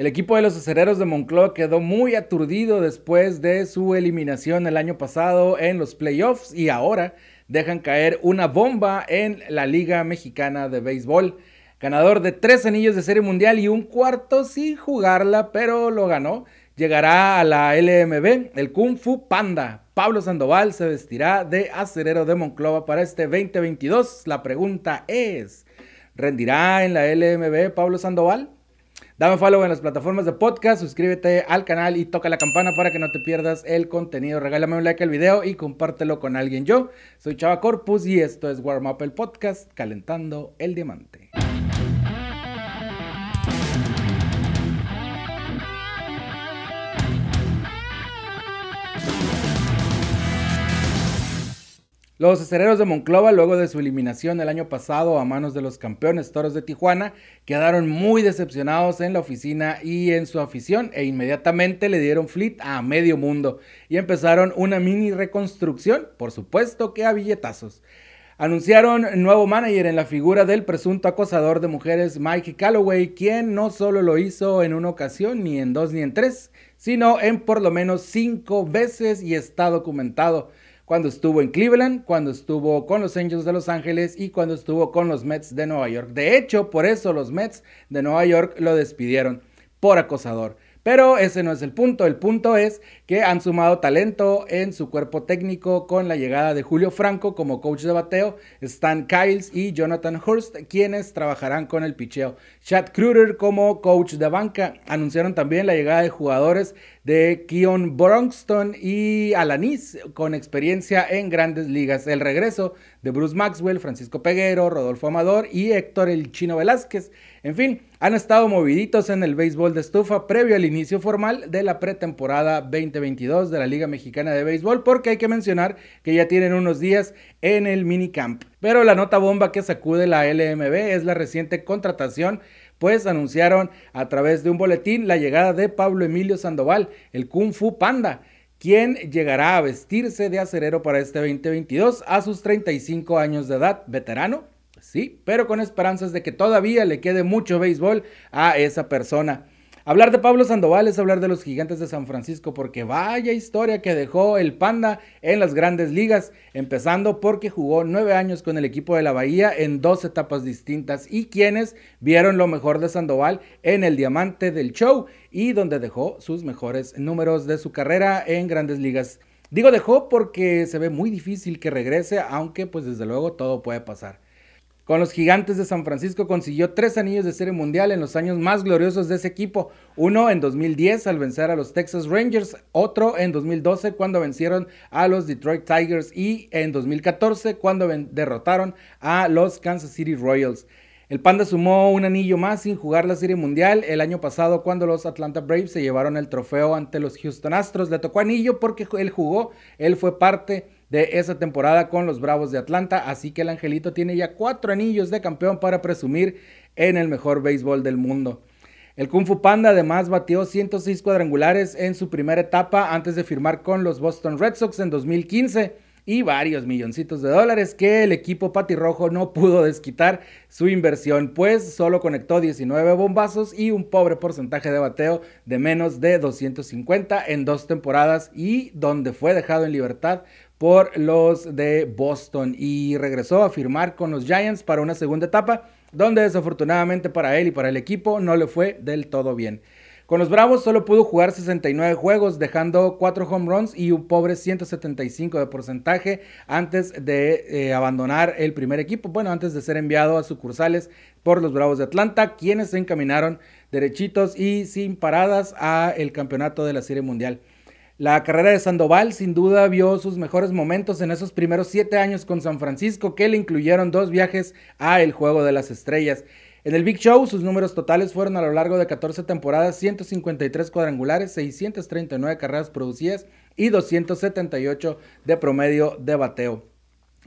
El equipo de los acereros de Moncloa quedó muy aturdido después de su eliminación el año pasado en los playoffs y ahora dejan caer una bomba en la Liga Mexicana de Béisbol. Ganador de tres anillos de serie mundial y un cuarto sin jugarla, pero lo ganó. Llegará a la LMB el Kung Fu Panda. Pablo Sandoval se vestirá de acerero de Monclova para este 2022. La pregunta es, ¿rendirá en la LMB Pablo Sandoval? Dame follow en las plataformas de podcast, suscríbete al canal y toca la campana para que no te pierdas el contenido. Regálame un like al video y compártelo con alguien. Yo soy Chava Corpus y esto es Warm Up el podcast, calentando el diamante. Los acereros de Monclova, luego de su eliminación el año pasado a manos de los campeones toros de Tijuana, quedaron muy decepcionados en la oficina y en su afición e inmediatamente le dieron flit a medio mundo y empezaron una mini reconstrucción, por supuesto que a billetazos. Anunciaron nuevo manager en la figura del presunto acosador de mujeres Mike Calloway, quien no solo lo hizo en una ocasión, ni en dos ni en tres, sino en por lo menos cinco veces y está documentado cuando estuvo en Cleveland, cuando estuvo con los Angels de Los Ángeles y cuando estuvo con los Mets de Nueva York. De hecho, por eso los Mets de Nueva York lo despidieron por acosador. Pero ese no es el punto, el punto es que han sumado talento en su cuerpo técnico con la llegada de Julio Franco como coach de bateo, Stan Kyles y Jonathan Hurst, quienes trabajarán con el picheo. Chad Kruger como coach de banca. Anunciaron también la llegada de jugadores de Keon Bronxton y Alanis con experiencia en grandes ligas. El regreso de Bruce Maxwell, Francisco Peguero, Rodolfo Amador y Héctor El Chino Velázquez. En fin, han estado moviditos en el béisbol de estufa previo al inicio formal de la pretemporada 2022 de la Liga Mexicana de Béisbol, porque hay que mencionar que ya tienen unos días en el minicamp. Pero la nota bomba que sacude la LMB es la reciente contratación pues anunciaron a través de un boletín la llegada de Pablo Emilio Sandoval, el Kung Fu Panda, quien llegará a vestirse de acerero para este 2022 a sus 35 años de edad, veterano, sí, pero con esperanzas de que todavía le quede mucho béisbol a esa persona. Hablar de Pablo Sandoval es hablar de los gigantes de San Francisco porque vaya historia que dejó el Panda en las grandes ligas, empezando porque jugó nueve años con el equipo de la Bahía en dos etapas distintas y quienes vieron lo mejor de Sandoval en el diamante del show y donde dejó sus mejores números de su carrera en grandes ligas. Digo dejó porque se ve muy difícil que regrese, aunque pues desde luego todo puede pasar. Con los gigantes de San Francisco consiguió tres anillos de serie mundial en los años más gloriosos de ese equipo. Uno en 2010 al vencer a los Texas Rangers, otro en 2012 cuando vencieron a los Detroit Tigers y en 2014 cuando derrotaron a los Kansas City Royals. El Panda sumó un anillo más sin jugar la Serie Mundial el año pasado cuando los Atlanta Braves se llevaron el trofeo ante los Houston Astros. Le tocó anillo porque él jugó, él fue parte de esa temporada con los Bravos de Atlanta, así que el Angelito tiene ya cuatro anillos de campeón para presumir en el mejor béisbol del mundo. El Kung Fu Panda además batió 106 cuadrangulares en su primera etapa antes de firmar con los Boston Red Sox en 2015 y varios milloncitos de dólares que el equipo patirrojo no pudo desquitar su inversión, pues solo conectó 19 bombazos y un pobre porcentaje de bateo de menos de 250 en dos temporadas y donde fue dejado en libertad por los de Boston y regresó a firmar con los Giants para una segunda etapa, donde desafortunadamente para él y para el equipo no le fue del todo bien. Con los Bravos solo pudo jugar 69 juegos, dejando 4 home runs y un pobre 175 de porcentaje antes de eh, abandonar el primer equipo, bueno, antes de ser enviado a sucursales por los Bravos de Atlanta, quienes se encaminaron derechitos y sin paradas a el campeonato de la Serie Mundial. La carrera de Sandoval sin duda vio sus mejores momentos en esos primeros siete años con San Francisco, que le incluyeron dos viajes a el Juego de las Estrellas. En el Big Show, sus números totales fueron a lo largo de 14 temporadas 153 cuadrangulares, 639 carreras producidas y 278 de promedio de bateo.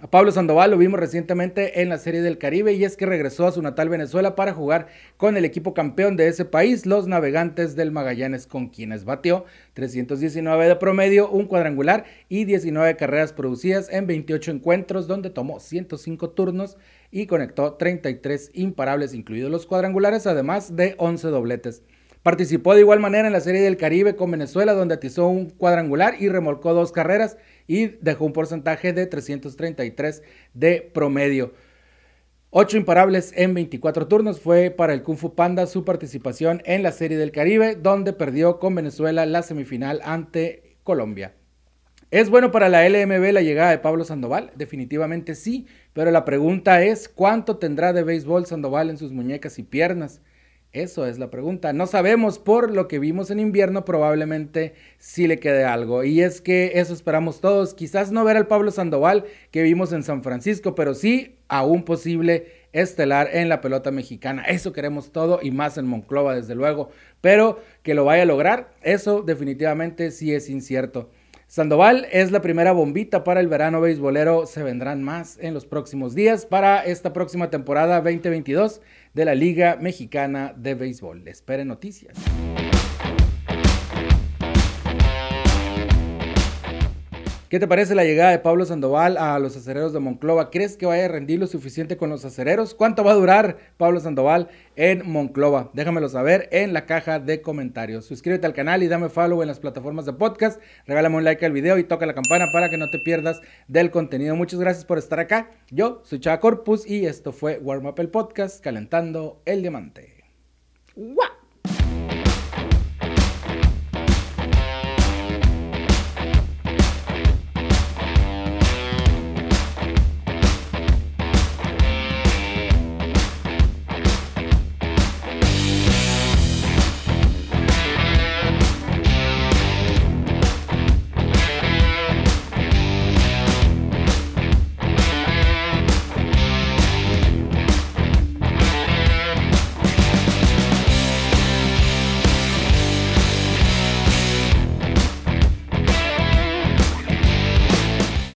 A Pablo Sandoval lo vimos recientemente en la Serie del Caribe y es que regresó a su natal Venezuela para jugar con el equipo campeón de ese país, los Navegantes del Magallanes, con quienes batió 319 de promedio, un cuadrangular y 19 carreras producidas en 28 encuentros, donde tomó 105 turnos y conectó 33 imparables, incluidos los cuadrangulares, además de 11 dobletes. Participó de igual manera en la Serie del Caribe con Venezuela, donde atizó un cuadrangular y remolcó dos carreras y dejó un porcentaje de 333 de promedio. Ocho imparables en 24 turnos fue para el Kung Fu Panda su participación en la Serie del Caribe, donde perdió con Venezuela la semifinal ante Colombia. ¿Es bueno para la LMB la llegada de Pablo Sandoval? Definitivamente sí, pero la pregunta es, ¿cuánto tendrá de béisbol Sandoval en sus muñecas y piernas? Eso es la pregunta. No sabemos por lo que vimos en invierno, probablemente sí le quede algo. Y es que eso esperamos todos. Quizás no ver al Pablo Sandoval que vimos en San Francisco, pero sí a un posible estelar en la pelota mexicana. Eso queremos todo y más en Monclova, desde luego. Pero que lo vaya a lograr, eso definitivamente sí es incierto. Sandoval es la primera bombita para el verano beisbolero. Se vendrán más en los próximos días para esta próxima temporada 2022 de la Liga Mexicana de Béisbol. Esperen noticias. ¿Qué te parece la llegada de Pablo Sandoval a los acereros de Monclova? ¿Crees que vaya a rendir lo suficiente con los acereros? ¿Cuánto va a durar Pablo Sandoval en Monclova? Déjamelo saber en la caja de comentarios. Suscríbete al canal y dame follow en las plataformas de podcast. Regálame un like al video y toca la campana para que no te pierdas del contenido. Muchas gracias por estar acá. Yo soy Chava Corpus y esto fue Warm Up el Podcast, calentando el diamante. ¡Guau!